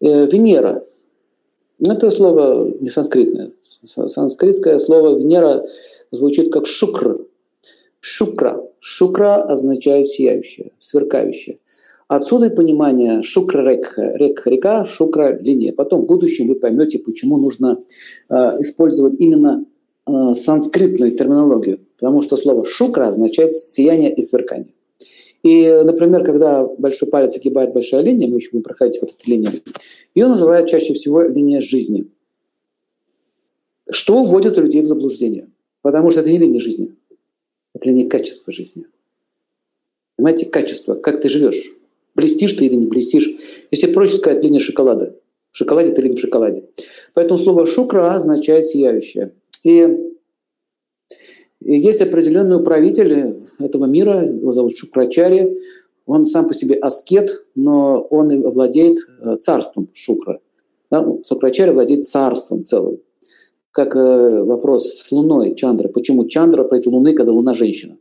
Э, Венера. Это слово не санскритное. Санскритское слово Венера звучит как шукр. Шукра. Шукра означает сияющее, сверкающее. Отсюда и понимание шукра рекха, рекха река, шукра линия. Потом в будущем вы поймете, почему нужно э, использовать именно э, санскритную терминологию. Потому что слово шукра означает сияние и сверкание. И, например, когда большой палец огибает большая линия, мы еще будем проходить вот эту линию, ее называют чаще всего линия жизни. Что вводит людей в заблуждение? Потому что это не линия жизни, это линия качества жизни. Понимаете, качество, как ты живешь. Блестишь ты или не блестишь. Если проще сказать, линия шоколада. В шоколаде ты или не в шоколаде. Поэтому слово «шукра» означает «сияющее». И и есть определенный управитель этого мира, его зовут Шукрачари. Он сам по себе аскет, но он владеет э, царством Шукра. Да? Шукрачари владеет царством целым. Как э, вопрос с Луной Чандра. Почему Чандра против Луны, когда Луна женщина?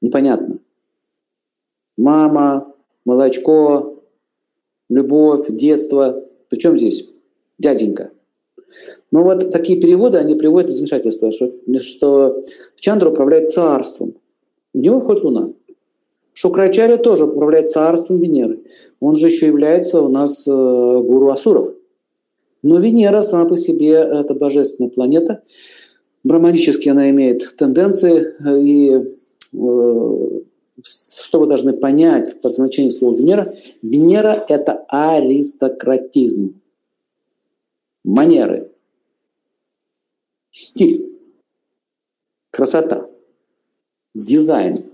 Непонятно. Мама, молочко, любовь, детство. Причем здесь дяденька? Но вот такие переводы, они приводят замешательство, что, что Чандра управляет царством. В него входит Луна. Шукрачаря тоже управляет царством Венеры. Он же еще является у нас э, гуру Асуров. Но Венера сама по себе – это божественная планета. Браманически она имеет тенденции. Э, и э, что вы должны понять под значением слова Венера? Венера – это аристократизм манеры, стиль, красота, дизайн.